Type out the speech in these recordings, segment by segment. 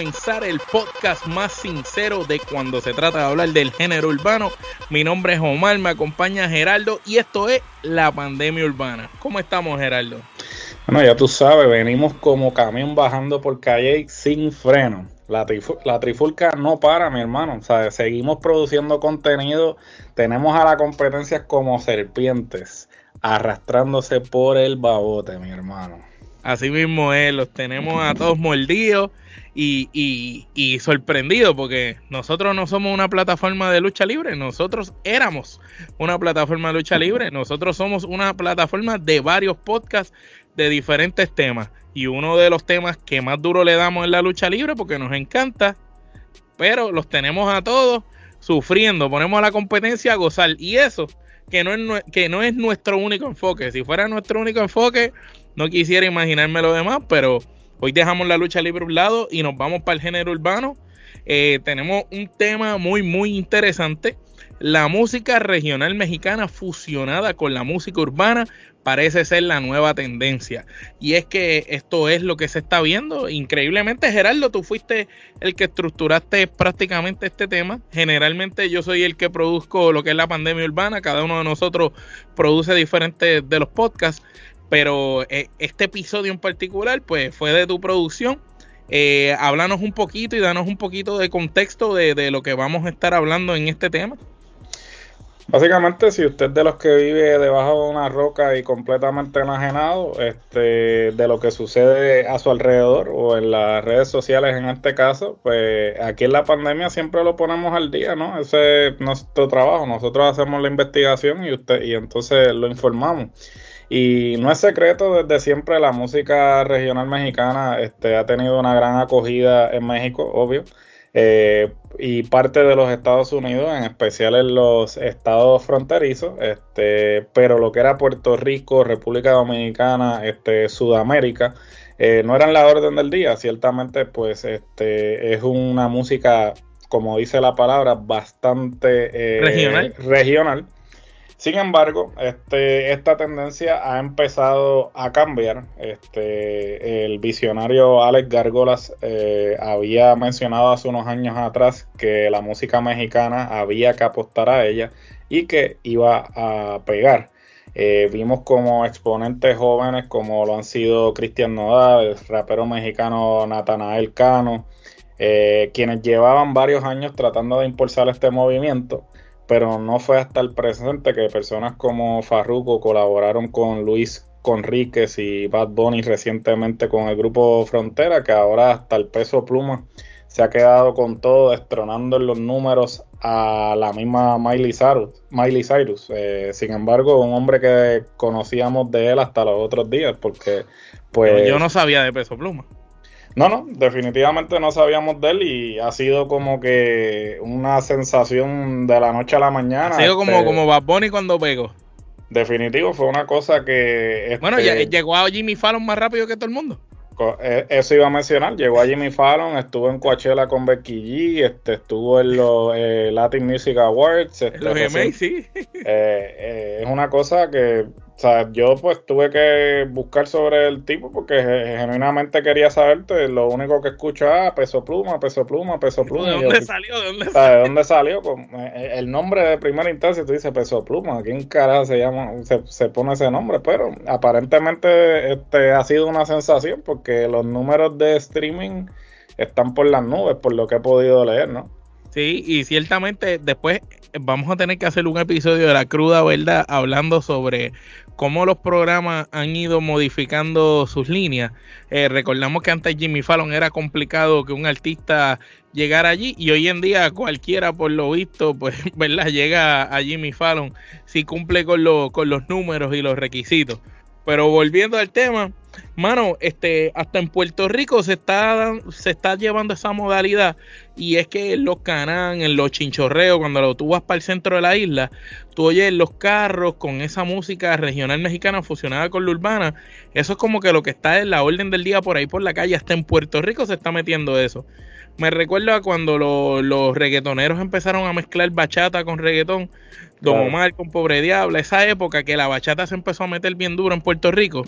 Comenzar el podcast más sincero de cuando se trata de hablar del género urbano. Mi nombre es Omar, me acompaña Geraldo y esto es La Pandemia Urbana. ¿Cómo estamos, Geraldo? Bueno, ya tú sabes, venimos como camión bajando por calle sin freno. La, la trifulca no para, mi hermano. O sea, seguimos produciendo contenido. Tenemos a la competencia como serpientes arrastrándose por el babote, mi hermano. Así mismo es, los tenemos a todos mordidos y, y, y sorprendidos porque nosotros no somos una plataforma de lucha libre, nosotros éramos una plataforma de lucha libre, nosotros somos una plataforma de varios podcasts de diferentes temas. Y uno de los temas que más duro le damos es la lucha libre porque nos encanta, pero los tenemos a todos sufriendo, ponemos a la competencia a gozar. Y eso que no es, que no es nuestro único enfoque, si fuera nuestro único enfoque no quisiera imaginarme lo demás, pero hoy dejamos la lucha libre a un lado y nos vamos para el género urbano. Eh, tenemos un tema muy, muy interesante. La música regional mexicana fusionada con la música urbana parece ser la nueva tendencia. Y es que esto es lo que se está viendo. Increíblemente, Gerardo, tú fuiste el que estructuraste prácticamente este tema. Generalmente yo soy el que produzco lo que es la pandemia urbana. Cada uno de nosotros produce diferentes de los podcasts pero eh, este episodio en particular pues fue de tu producción. Eh, háblanos un poquito y danos un poquito de contexto de, de lo que vamos a estar hablando en este tema. Básicamente, si usted es de los que vive debajo de una roca y completamente enajenado este, de lo que sucede a su alrededor o en las redes sociales en este caso, pues aquí en la pandemia siempre lo ponemos al día, ¿no? Ese es nuestro trabajo. Nosotros hacemos la investigación y usted y entonces lo informamos. Y no es secreto, desde siempre la música regional mexicana este, ha tenido una gran acogida en México, obvio. Eh, y parte de los Estados Unidos, en especial en los estados fronterizos, este, pero lo que era Puerto Rico, República Dominicana, este, Sudamérica, eh, no eran la orden del día. Ciertamente, pues, este, es una música, como dice la palabra, bastante eh, Regional. regional. Sin embargo, este, esta tendencia ha empezado a cambiar. Este, el visionario Alex Gargolas eh, había mencionado hace unos años atrás que la música mexicana había que apostar a ella y que iba a pegar. Eh, vimos como exponentes jóvenes como lo han sido Cristian Nodal, el rapero mexicano Natanael Cano, eh, quienes llevaban varios años tratando de impulsar este movimiento pero no fue hasta el presente que personas como Farruko colaboraron con Luis Conríquez y Bad Bunny recientemente con el grupo Frontera, que ahora hasta el peso pluma se ha quedado con todo, destronando en los números a la misma Miley Cyrus. Miley Cyrus. Eh, sin embargo, un hombre que conocíamos de él hasta los otros días, porque pues... Yo no sabía de peso pluma. No, no, definitivamente no sabíamos de él y ha sido como que una sensación de la noche a la mañana. Ha sido como, este, como Bad Bunny cuando pegó. Definitivo, fue una cosa que... Bueno, este, ya, llegó a Jimmy Fallon más rápido que todo el mundo. eh, Eso iba a mencionar, llegó a Jimmy Fallon, estuvo en Coachella con Becky G, este, estuvo en los eh, Latin Music Awards. este, Los recien- GMA, sí. eh, eh, es una cosa que, o sea, yo pues tuve que buscar sobre el tipo porque ge- genuinamente quería saberte. Lo único que escucho es ah, peso pluma, peso pluma, peso pluma. ¿De yo, dónde salió? ¿De dónde o sea, ¿De dónde salió? Con- eh, el nombre de primera instancia, tú dices peso pluma. ¿Quién carajo se llama, se, se pone ese nombre? Pero aparentemente este ha sido una sensación porque los números de streaming están por las nubes, por lo que he podido leer, ¿no? Sí, y ciertamente después vamos a tener que hacer un episodio de la cruda verdad hablando sobre cómo los programas han ido modificando sus líneas. Eh, recordamos que antes Jimmy Fallon era complicado que un artista llegara allí y hoy en día cualquiera por lo visto pues verdad llega a Jimmy Fallon si cumple con, lo- con los números y los requisitos. Pero volviendo al tema, mano, este, hasta en Puerto Rico se está, se está llevando esa modalidad y es que en los canán, en los chinchorreos, cuando tú vas para el centro de la isla, tú oyes los carros con esa música regional mexicana fusionada con la urbana, eso es como que lo que está en la orden del día por ahí por la calle, hasta en Puerto Rico se está metiendo eso. Me recuerdo a cuando los reggaetoneros empezaron a mezclar bachata con reggaetón, Don Omar con Pobre Diabla, esa época que la bachata se empezó a meter bien duro en Puerto Rico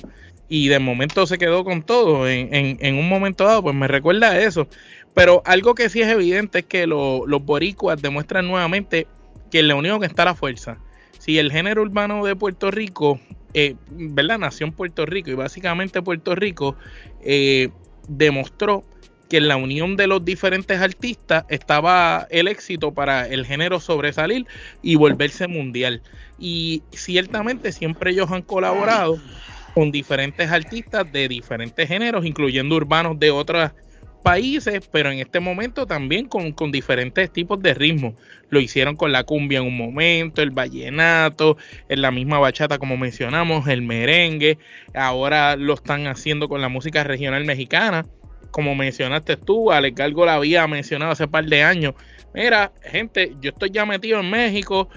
y de momento se quedó con todo en, en, un momento dado, pues me recuerda a eso. Pero algo que sí es evidente es que los boricuas demuestran nuevamente que en la unión está la fuerza. Si el género urbano de Puerto Rico, eh, ¿verdad? Nació en Puerto Rico y básicamente Puerto Rico eh, demostró que en la unión de los diferentes artistas estaba el éxito para el género sobresalir y volverse mundial. Y ciertamente siempre ellos han colaborado con diferentes artistas de diferentes géneros, incluyendo urbanos de otros países, pero en este momento también con, con, diferentes tipos de ritmos. Lo hicieron con la cumbia en un momento, el vallenato, en la misma bachata como mencionamos, el merengue, ahora lo están haciendo con la música regional mexicana como mencionaste tú, Alex Galgo la había mencionado hace par de años. Mira, gente, yo estoy ya metido en México.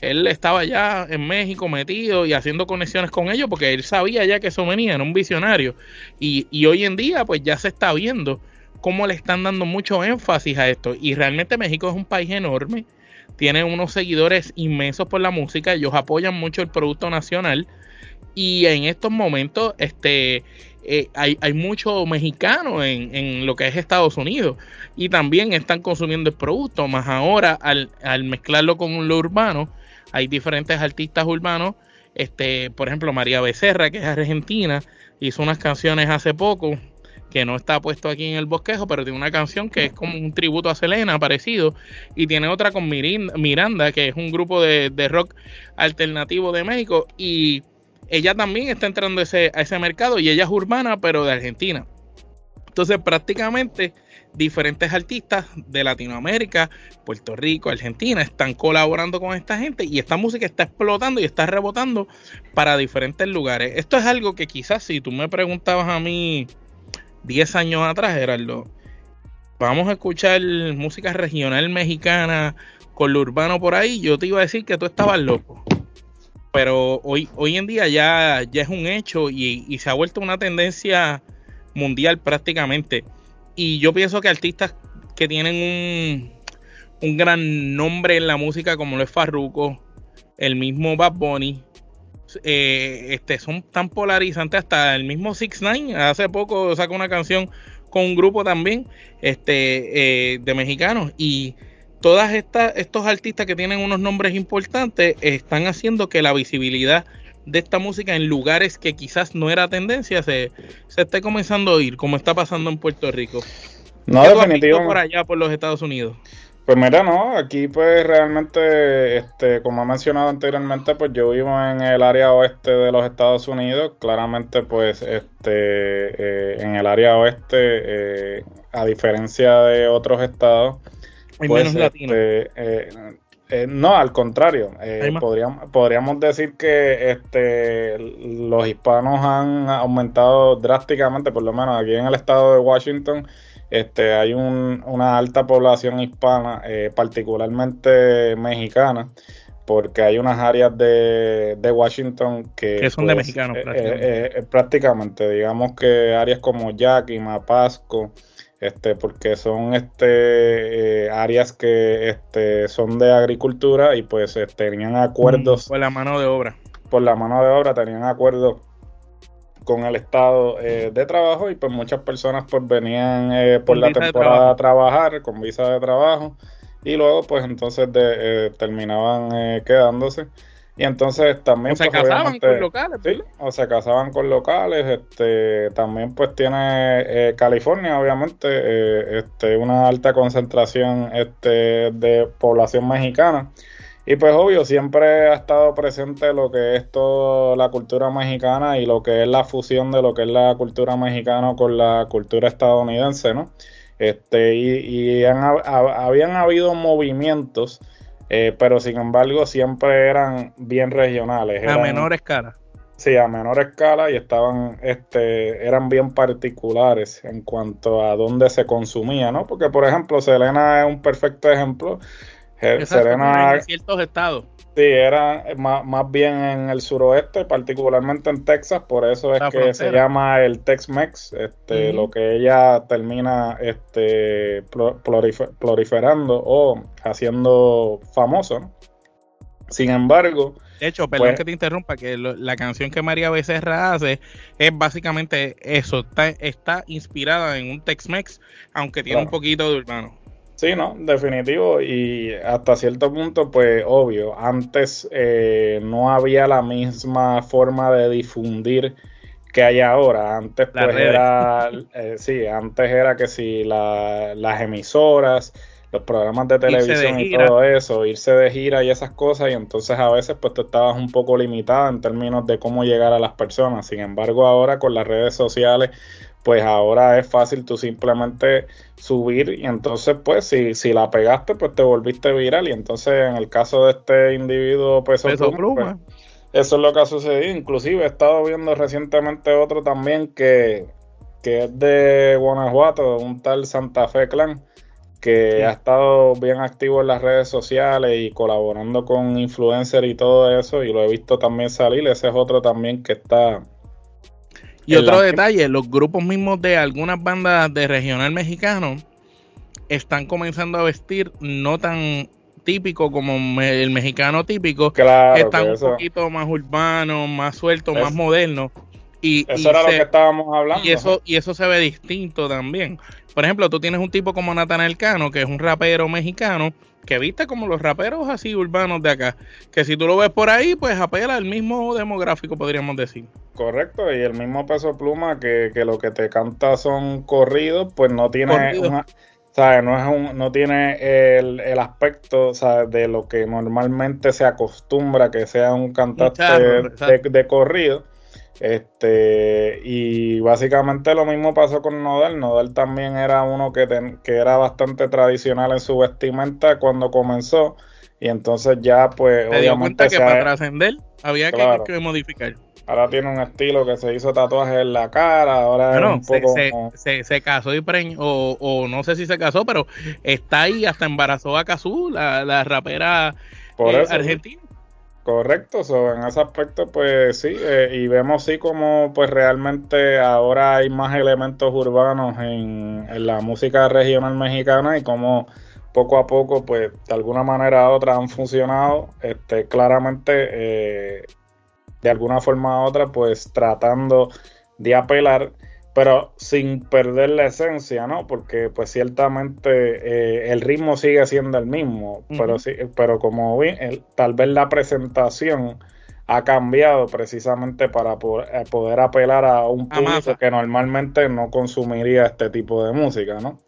Él estaba ya en México metido y haciendo conexiones con ellos porque él sabía ya que eso venía, era un visionario. Y, y hoy en día, pues ya se está viendo cómo le están dando mucho énfasis a esto. Y realmente México es un país enorme, tiene unos seguidores inmensos por la música, ellos apoyan mucho el producto nacional. Y en estos momentos, este, eh, hay, hay muchos mexicanos en, lo que es Estados Unidos y también están consumiendo el producto, más ahora al, mezclarlo con lo urbano, hay diferentes artistas urbanos, este, por ejemplo María Becerra, que es argentina, hizo unas canciones hace poco, que no está puesto aquí en el bosquejo, pero tiene una canción que es como un tributo a Selena, parecido, y tiene otra con Miranda, que es un grupo de, de rock alternativo de México, y ella también está entrando ese, a ese mercado y ella es urbana, pero de Argentina. Entonces, prácticamente diferentes artistas de Latinoamérica, Puerto Rico, Argentina, están colaborando con esta gente y esta música está explotando y está rebotando para diferentes lugares. Esto es algo que quizás si tú me preguntabas a mí 10 años atrás, Gerardo, vamos a escuchar música regional mexicana con lo urbano por ahí, yo te iba a decir que tú estabas loco pero hoy, hoy en día ya, ya es un hecho y, se ha vuelto una tendencia mundial prácticamente. Y yo pienso que artistas que tienen un, un gran nombre en la música, como lo es Farruko, el mismo Bad Bunny, eh, este, son tan polarizantes. Hasta el mismo Six Nine hace poco sacó una canción con un grupo también este, eh, de mexicanos. Y todas estas estos artistas que tienen unos nombres importantes están haciendo que la visibilidad de esta música en lugares que quizás no era tendencia se, se esté comenzando a oír, como está pasando en Puerto Rico. No, definitivamente. por allá, por los Estados Unidos? Pues mira, no, aquí pues realmente, este, como he mencionado anteriormente, pues yo vivo en el área oeste de los Estados Unidos, claramente pues este, eh, en el área oeste, eh, a diferencia de otros estados, pues, este, eh, eh, no, al contrario. Eh, podríamos, podríamos decir que este, los hispanos han aumentado drásticamente, por lo menos aquí en el estado de Washington. Este, hay una alta población hispana, particularmente mexicana, porque hay unas áreas de, Washington que, que son de pues, mexicanos prácticamente. prácticamente. digamos que áreas como Yakima, Pasco, este, porque son este, eh, áreas que este, son de agricultura y pues eh, tenían acuerdos. por la mano de obra. Por la mano de obra tenían acuerdos con el estado eh, de trabajo y pues muchas personas pues venían por la temporada a trabajar con visa de trabajo y luego pues entonces de, terminaban quedándose. Y entonces también... O se pues, casaban con locales. Sí, o se casaban con locales. Este, también pues tiene eh, California, obviamente, eh, este, una alta concentración este, de población mexicana. Y pues obvio, siempre ha estado presente lo que es toda la cultura mexicana y lo que es la fusión de lo que es la cultura mexicana con la cultura estadounidense, ¿no? Este, y, y han, habían habido movimientos eh, pero sin embargo siempre eran bien regionales. a menor escala. Sí, a menor escala y estaban, este, eran bien particulares en cuanto a dónde se consumía, ¿no? Porque, por ejemplo, Selena es un perfecto ejemplo. Selena, en ciertos estados. Sí, era más, más, bien en el suroeste, particularmente en Texas, por eso es que se llama el Tex-Mex, este, lo que ella termina este, proliferando o haciendo famoso. Sin embargo, de hecho, perdón pues que te interrumpa, que la canción que María Becerra hace es básicamente eso, está, está inspirada en un Tex-Mex, aunque tiene un poquito de urbano. Sí, no, definitivo. Y hasta cierto punto, pues obvio, antes eh, no había la misma forma de difundir que hay ahora. Antes pues era, eh, sí, antes era que si las emisoras, los programas de televisión y todo eso, irse de gira y esas cosas, y entonces a veces pues tú estabas un poco limitada en términos de cómo llegar a las personas. Sin embargo, ahora con las redes sociales pues ahora es fácil tú simplemente subir y entonces pues si, si la pegaste pues te volviste viral y entonces en el caso de este individuo peso, pluma, pues, eso es lo que ha sucedido, inclusive he estado viendo recientemente otro también que, es de Guanajuato, un tal Santa Fe Clan que ha estado bien activo en las redes sociales y colaborando con influencers y todo eso y lo he visto también salir, ese es otro también que está y otro detalle, los grupos mismos de algunas bandas de regional mexicano están comenzando a vestir no tan típico como el mexicano típico. Claro, están un poquito más urbanos, más sueltos, más modernos. Y, eso era lo que estábamos hablando. Y eso, y eso se ve distinto también. Por ejemplo, tú tienes un tipo como Natanael Cano, que es un rapero mexicano, que viste como los raperos así urbanos de acá, que si tú lo ves por ahí, pues apela al mismo demográfico, podríamos decir. Correcto, y el mismo peso pluma que, lo que te canta son corridos, pues no tiene una, No, es un, no tiene el, el aspecto de lo que normalmente se acostumbra que sea un cantante de, corrido. Este, y básicamente lo mismo pasó con Nodal. Nodal también era uno que, que era bastante tradicional en su vestimenta cuando comenzó. Y entonces ya, pues, obviamente. que para trascender había que, modificar. Ahora tiene un estilo que se hizo tatuajes en la cara. Ahora es un poco. Se, se, casó y preñó, o, no sé si se casó, pero está ahí, hasta embarazó a Kazú, la, rapera eh, argentina. Correcto, en ese aspecto pues sí, eh, y vemos sí como pues realmente ahora hay más elementos urbanos en, la música regional mexicana y como poco a poco pues de alguna manera u otra han funcionado, este claramente eh, de alguna forma u otra pues tratando de apelar pero sin perder la esencia, ¿no? Porque pues ciertamente eh, el ritmo sigue siendo el mismo, pero sí, pero como vi, tal vez la presentación ha cambiado precisamente para eh, poder, apelar a un público que normalmente no consumiría este tipo de música, ¿no?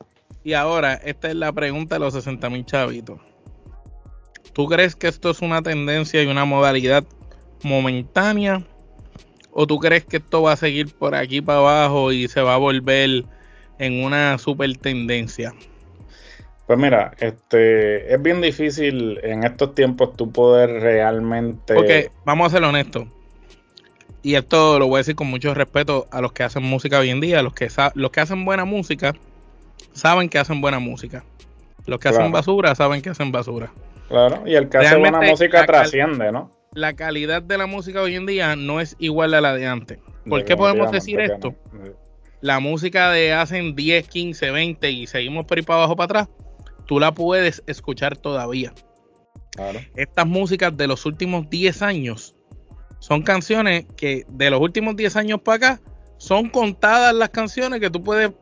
Y ahora, esta es la pregunta de los 60 mil chavitos. ¿Tú crees que esto es una tendencia y una modalidad momentánea ¿O tú crees que esto va a seguir por aquí para abajo y se va a volver en una super tendencia? Pues mira, este es bien difícil en estos tiempos tú poder realmente. Porque vamos a ser honestos. Y esto lo voy a decir con mucho respeto a los que hacen música hoy en día. Los que, los que hacen buena música saben que hacen buena música. Los que hacen basura saben que hacen basura. Claro, y el que hace buena música trasciende, ¿no? La calidad de la música hoy en día no es igual a la de antes. ¿Por qué podemos decir esto? La música de hace 10, 15, 20 y seguimos por ahí para abajo para atrás, tú la puedes escuchar todavía. Estas músicas de los últimos 10 años son canciones que de los últimos 10 años para acá son contadas las canciones que tú puedes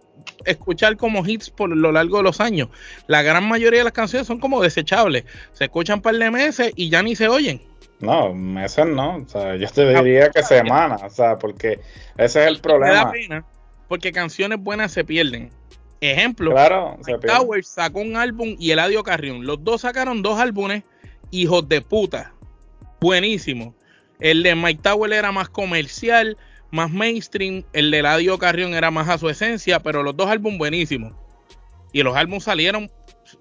escuchar como hits por lo largo de los años. La gran mayoría de las canciones son como desechables. Se escuchan un par de meses y ya ni se oyen. No, meses no. O sea, yo te diría que semanas. O sea, porque ese es el problema. porque canciones buenas se pierden. Ejemplo, claro, Towers sacó un álbum y Eladio Carrión. Los dos sacaron dos álbumes, hijos de puta. Buenísimo. El de Mike Tower era más comercial, más mainstream. El de Eladio Carrión era más a su esencia, pero los dos álbumes buenísimos. Y los álbumes salieron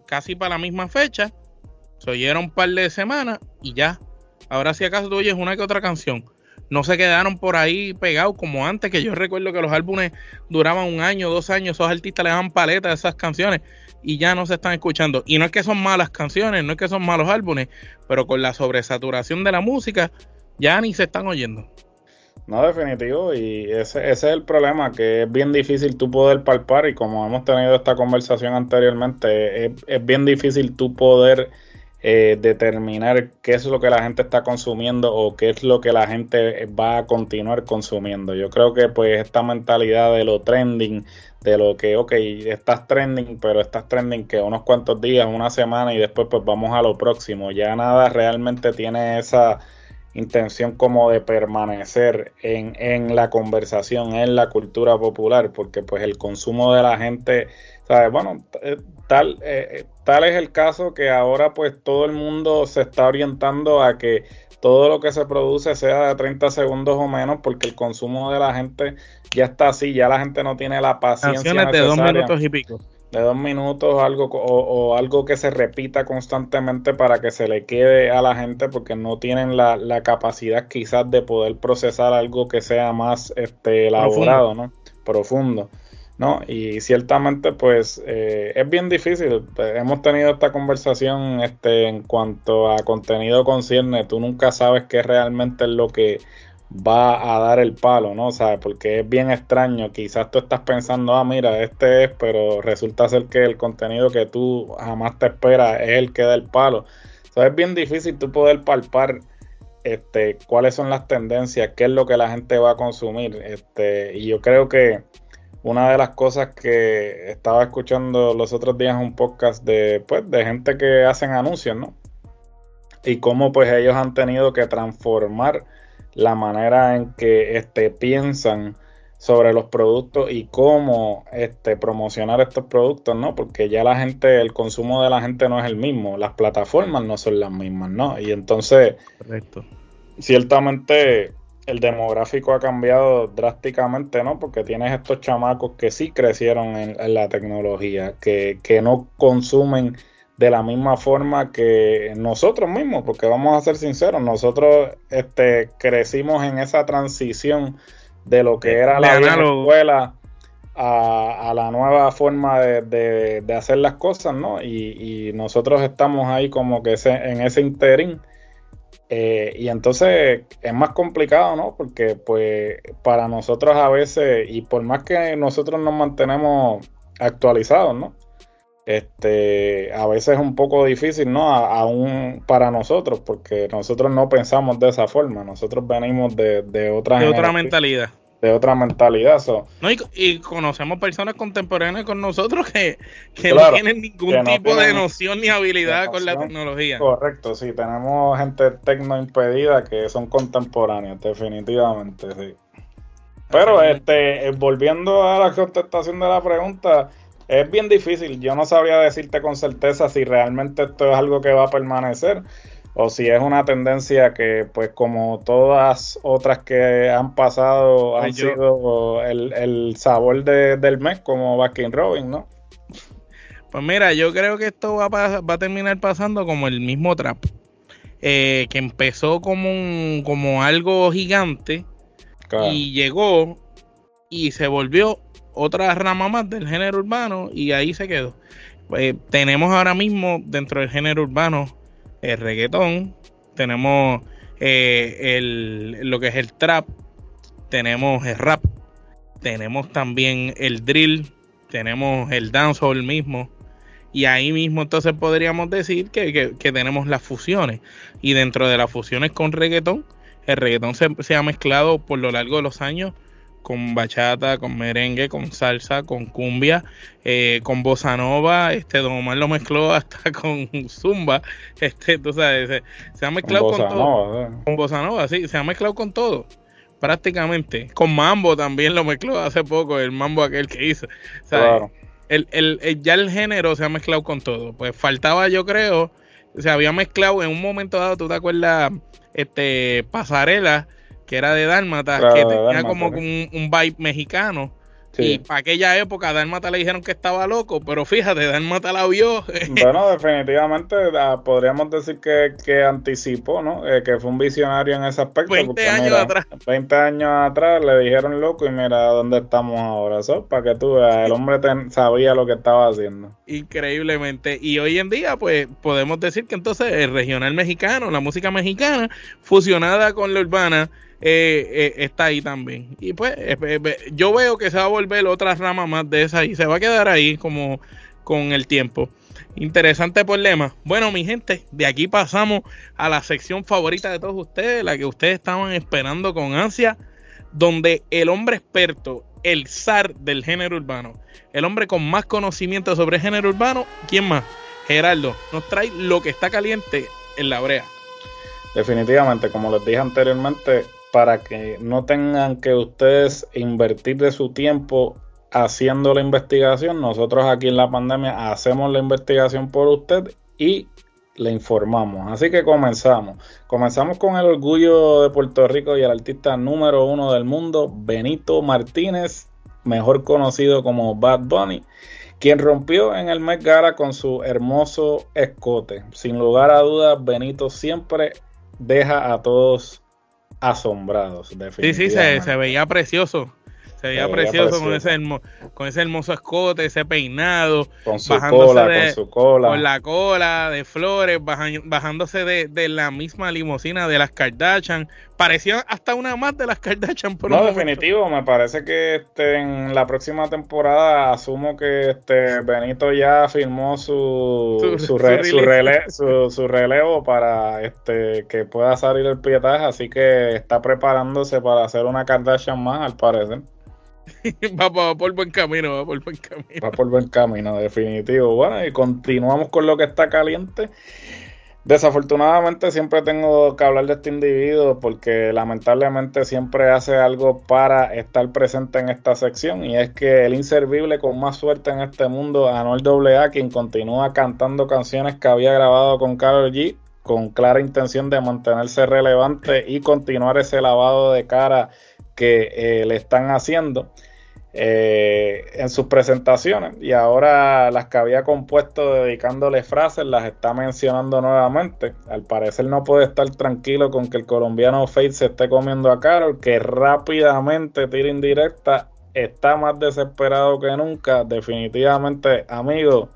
casi para la misma fecha. Se oyeron un par de semanas y ya Ahora si acaso tú oyes una que otra canción. no se quedaron por ahí pegados como antes, que yo recuerdo que los álbumes duraban un año, dos años, esos artistas le daban paletas a esas canciones y ya no se están escuchando. Y no es que son malas canciones, no es que son malos álbumes, pero con la sobresaturación de la música ya ni se están oyendo. No, definitivo, y ese, ese es el problema, que es bien difícil tú poder palpar y como hemos tenido esta conversación anteriormente, es, es bien difícil tú poder eh, determinar qué es lo que la gente está consumiendo o qué es lo que la gente va a continuar consumiendo. Yo creo que pues esta mentalidad de lo trending, de lo que, ok, estás trending, pero estás trending que unos cuantos días, una semana y después pues vamos a lo próximo. Ya nada realmente tiene esa intención como de permanecer en, en la conversación, en la cultura popular, porque pues el consumo de la gente, ¿sabes? Bueno, eh, tal, eh, tal es el caso que ahora pues todo el mundo se está orientando a que todo lo que se produce sea de 30 segundos o menos porque el consumo de la gente ya está así, ya la gente no tiene la paciencia Canciones de dos minutos y pico. De dos minutos algo, o, algo que se repita constantemente para que se le quede a la gente porque no tienen la, la capacidad quizás de poder procesar algo que sea más este, elaborado, ¿no? Profundo. ¿No? Y ciertamente, pues, eh, es bien difícil. Hemos tenido esta conversación este, en cuanto a contenido concierne. Tú nunca sabes qué realmente es lo que va a dar el palo, ¿no? O sea, porque es bien extraño. Quizás tú estás pensando, ah, mira, este es, pero resulta ser que el contenido que tú jamás te esperas es el que da el palo. Sea, es bien difícil tú poder palpar este, cuáles son las tendencias, qué es lo que la gente va a consumir. Este, y yo creo que una de las cosas que estaba escuchando los otros días un podcast de, pues, de gente que hacen anuncios, ¿no? Y cómo pues ellos han tenido que transformar la manera en que este, piensan sobre los productos y cómo este, promocionar estos productos, ¿no? Porque ya la gente, el consumo de la gente no es el mismo, las plataformas no son las mismas, ¿no? Y entonces, Correcto. ciertamente el demográfico ha cambiado drásticamente, ¿no? Porque tienes estos chamacos que sí crecieron en, la tecnología, que, no consumen de la misma forma que nosotros mismos, porque vamos a ser sinceros, nosotros este, crecimos en esa transición de lo que era la escuela a, la nueva forma de, hacer las cosas, ¿no? Y, y, nosotros estamos ahí como que en ese interín eh, y entonces es más complicado, ¿no? Porque pues para nosotros a veces, y por más que nosotros nos mantenemos actualizados, ¿no? Este, a veces es un poco difícil, ¿no? aún para nosotros, porque nosotros no pensamos de esa forma, nosotros venimos de, de otra, de otra mentalidad de otra mentalidad. No, y, conocemos personas contemporáneas con nosotros que, no tienen ningún tipo de noción ni habilidad con la tecnología. Correcto, sí, tenemos gente tecno impedida que son contemporáneas, definitivamente, sí. Pero este, eh, volviendo a la contestación de la pregunta, es bien difícil. Yo no sabría decirte con certeza si realmente esto es algo que va a permanecer o si es una tendencia que, pues como todas otras que han pasado, han sido el, sabor del mes, como Baskin Robin, ¿no? Pues mira, yo creo que esto va a, va a terminar pasando como el mismo trap, eh, que empezó como, un, como algo gigante y llegó y se volvió otra rama más del género urbano y ahí se quedó. Pues, tenemos ahora mismo dentro del género urbano el reggaetón, tenemos eh, el, lo que es el trap, tenemos el rap, tenemos también el drill, tenemos el dancehall mismo. Y ahí mismo entonces podríamos decir que, tenemos las fusiones. Y dentro de las fusiones con reggaetón, el reggaetón se, se, ha mezclado por lo largo de los años con bachata, con merengue, con salsa, con cumbia, eh, con bossa nova, este Don Omar lo mezcló hasta con zumba, este, tú sabes, se, ha mezclado con, todo, con bossa nova, sí, se ha mezclado con todo, prácticamente, con mambo también lo mezcló hace poco, el mambo aquel que hizo, claro. el, el, ya el género se ha mezclado con todo, pues faltaba yo creo, se había mezclado en un momento dado, tú te acuerdas, este, pasarela, que era de Dálmata, que tenía como un, vibe mexicano, Y para aquella época, Dálmata le dijeron que estaba loco, pero fíjate, Dálmata la vio. bueno, definitivamente ah, podríamos decir que, que anticipó, ¿no? Eh, que fue un visionario en ese aspecto. 20 años atrás. 20 años atrás le dijeron loco y mira dónde estamos ahora. Eso, para que tú veas, el hombre sabía lo que estaba haciendo. Increíblemente. Y hoy en día, pues podemos decir que entonces el regional mexicano, la música mexicana, fusionada con la urbana, eh, eh, está ahí también. Y pues eh, yo veo que se va a volver otra rama más de esa y se va a quedar ahí como con el tiempo. Interesante problema. Bueno, mi gente, de aquí pasamos a la sección favorita de todos ustedes, la que ustedes estaban esperando con ansia, donde el hombre experto, el zar del género urbano, el hombre con más conocimiento sobre género urbano, ¿quién más? Gerardo, nos trae lo que está caliente en la brea. Definitivamente, como les dije anteriormente, para que no tengan que ustedes invertir de su tiempo haciendo la investigación. Nosotros aquí en la pandemia hacemos la investigación por usted y le informamos. Así que comenzamos. Comenzamos con el orgullo de Puerto Rico y el artista número uno del mundo, Benito Martínez, mejor conocido como Bad Bunny, quien rompió en el Met Gala con su hermoso escote. Sin lugar a dudas, Benito siempre deja a todos asombrados. Sí, sí, se, se veía precioso. Se veía, precioso, Con, ese con ese hermoso escote, ese peinado. Con su cola, con su cola. Con la cola de flores, bajándose de, la misma limusina de las Kardashian. Parecía hasta una más de las Kardashian. Por no, definitivo. Me parece que este, en la próxima temporada asumo que este Benito ya firmó su, su, su, relevo para este que pueda salir el pietaje. Así que está preparándose para hacer una Kardashian más, al parecer. va, por buen camino, va por buen camino. Va por buen camino, definitivo. Bueno, y continuamos con lo que está caliente. Desafortunadamente siempre tengo que hablar de este individuo porque lamentablemente siempre hace algo para estar presente en esta sección y es que el inservible con más suerte en este mundo, Anuel AA, quien continúa cantando canciones que había grabado con Karol G con clara intención de mantenerse relevante y continuar ese lavado de cara que eh, le están haciendo eh, en sus presentaciones y ahora las que había compuesto dedicándole frases las está mencionando nuevamente. Al parecer no puede estar tranquilo con que el colombiano Faith se esté comiendo a Carol, que rápidamente tira indirecta, está más desesperado que nunca. Definitivamente, amigo,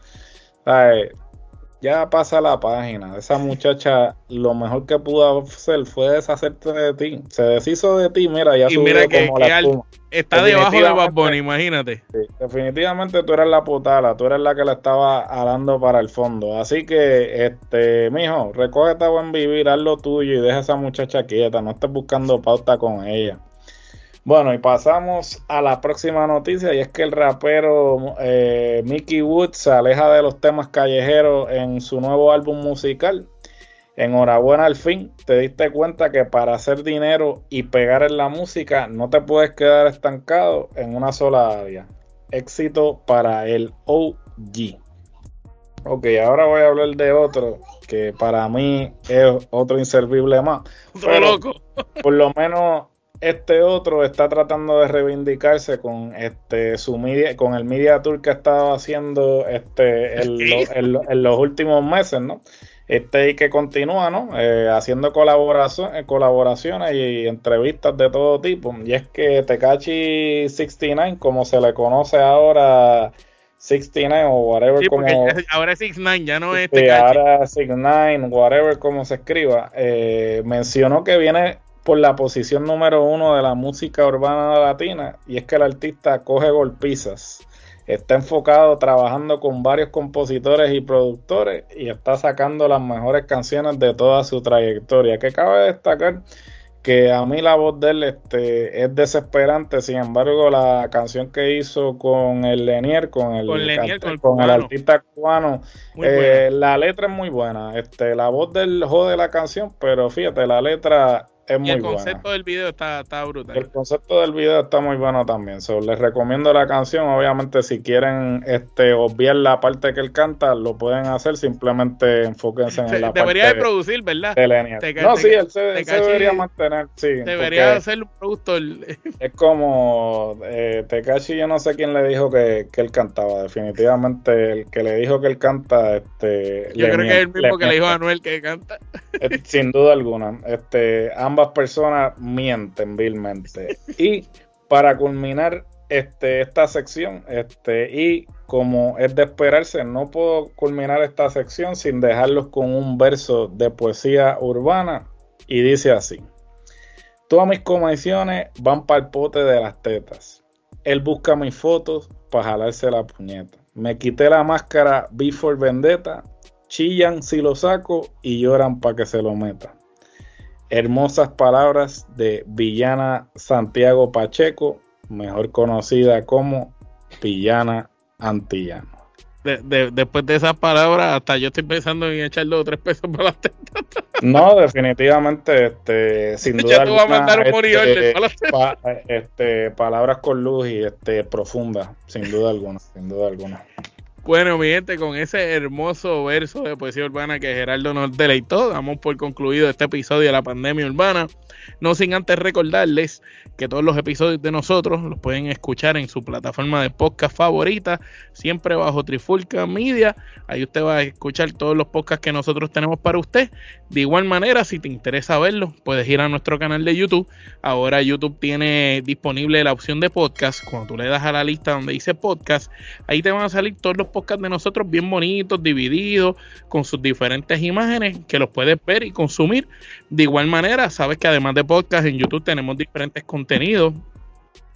ya pasa la página. Esa muchacha, lo mejor que pudo hacer fue deshacerte de ti. Se deshizo de ti, mira, ya y mira que, como la Está debajo de Bad imagínate. definitivamente tú eres la putada, tú eres la que la estaba alando para el fondo. Así que, este, mijo, recógete a buen vivir, haz lo tuyo y deja a esa muchacha quieta. No estés buscando pauta con ella. Bueno, y pasamos a la próxima noticia y es que el rapero eh, Mickey Woods se aleja de los temas callejeros en su nuevo álbum musical. Enhorabuena al fin, te diste cuenta que para hacer dinero y pegar en la música no te puedes quedar estancado en una sola área. Éxito para el OG. Ok, ahora voy a hablar de otro que para mí es otro inservible más. Otro loco. Por lo menos este otro está tratando de reivindicarse con este su media, con el media tour que ha estado haciendo este en, los últimos meses, ¿no? Este y que continúa, ¿no? Eh, haciendo colaboración, eh, colaboraciones y entrevistas de todo tipo. Y es que Tekachi 69, como se le conoce ahora 69 o whatever como ahora es 69 ya no es Tekachi. ahora 69 whatever como se escriba eh, mencionó que viene por la posición número uno de la música urbana latina y es que el artista coge golpizas. Está enfocado trabajando con varios compositores y productores y está sacando las mejores canciones de toda su trayectoria. Que cabe destacar que a mí la voz de él este, es desesperante, sin embargo la canción que hizo con el Lenier, con el, con, el, artista cubano, eh, la letra es muy buena, este, la voz del jode la canción, pero fíjate, la letra es muy y el concepto del video está, está, brutal. El concepto del video está muy bueno también. les recomiendo la canción. Obviamente, si quieren este, obviar la parte que él canta, lo pueden hacer. Simplemente enfóquense en la parte. Debería de producir, ¿verdad? no, sí, él se, debería mantener. Sí, debería ser un productor. Es como eh, Tekashi, yo no sé quién le dijo que, que, él cantaba. Definitivamente, el que le dijo que él canta. Este, yo creo que es el mismo que le dijo a Anuel que canta. Eh, sin duda alguna. Este, ambas personas mienten vilmente. Y para culminar este, esta sección, este, y como es de esperarse, no puedo culminar esta sección sin dejarlos con un verso de poesía urbana. Y dice así: Todas mis comisiones van para el pote de las tetas. Él busca mis fotos para jalarse la puñeta. Me quité la máscara before vendetta. Chillan si lo saco y lloran para que se lo meta. Hermosas palabras de Villana Santiago Pacheco, mejor conocida como Villana Antillano. después de esas palabras, hasta yo estoy pensando en echarle tres pesos para las tetas. No, definitivamente, este, sin duda. Ya a mandar un este, este, palabras con luz y este, profundas, sin duda alguna, sin duda alguna. Bueno, mi gente, con ese hermoso verso de poesía urbana que Gerardo nos deleitó, damos por concluido este episodio de la pandemia urbana. No sin antes recordarles que todos los episodios de nosotros los pueden escuchar en su plataforma de podcast favorita, siempre bajo Trifulca Media. Ahí usted va a escuchar todos los podcasts que nosotros tenemos para usted. De igual manera, si te interesa verlo, puedes ir a nuestro canal de YouTube. Ahora YouTube tiene disponible la opción de podcast. Cuando tú le das a la lista donde dice podcast, ahí te van a salir todos los podcasts de nosotros bien bonitos, divididos, con sus diferentes imágenes que los puedes ver y consumir. De igual manera, sabes que además de podcast en YouTube tenemos diferentes contenidos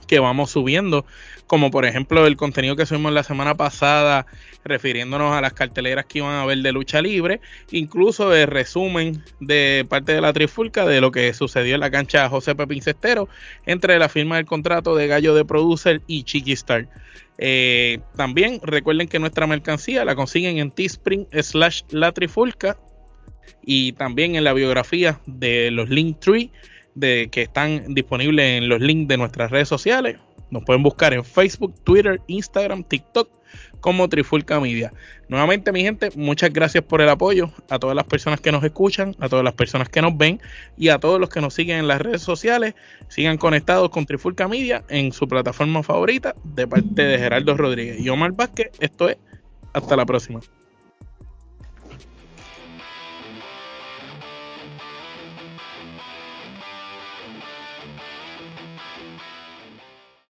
que vamos subiendo, como por ejemplo el contenido que subimos la semana pasada refiriéndonos a las carteleras que iban a ver de lucha libre, incluso el resumen de parte de la trifulca de lo que sucedió en la cancha José Pepín entre la firma del contrato de Gallo de Producer y Chiqui Star. Eh, también recuerden que nuestra mercancía la consiguen en Teespring slash la trifulca y también en la biografía de los Linktree de que están disponibles en los links de nuestras redes sociales. Nos pueden buscar en Facebook, Twitter, Instagram, TikTok como Trifulca Media. Nuevamente, mi gente, muchas gracias por el apoyo a todas las personas que nos escuchan, a todas las personas que nos ven y a todos los que nos siguen en las redes sociales. Sigan conectados con Trifulca Media en su plataforma favorita de parte de Gerardo Rodríguez y Omar Vázquez. Esto es, hasta la próxima.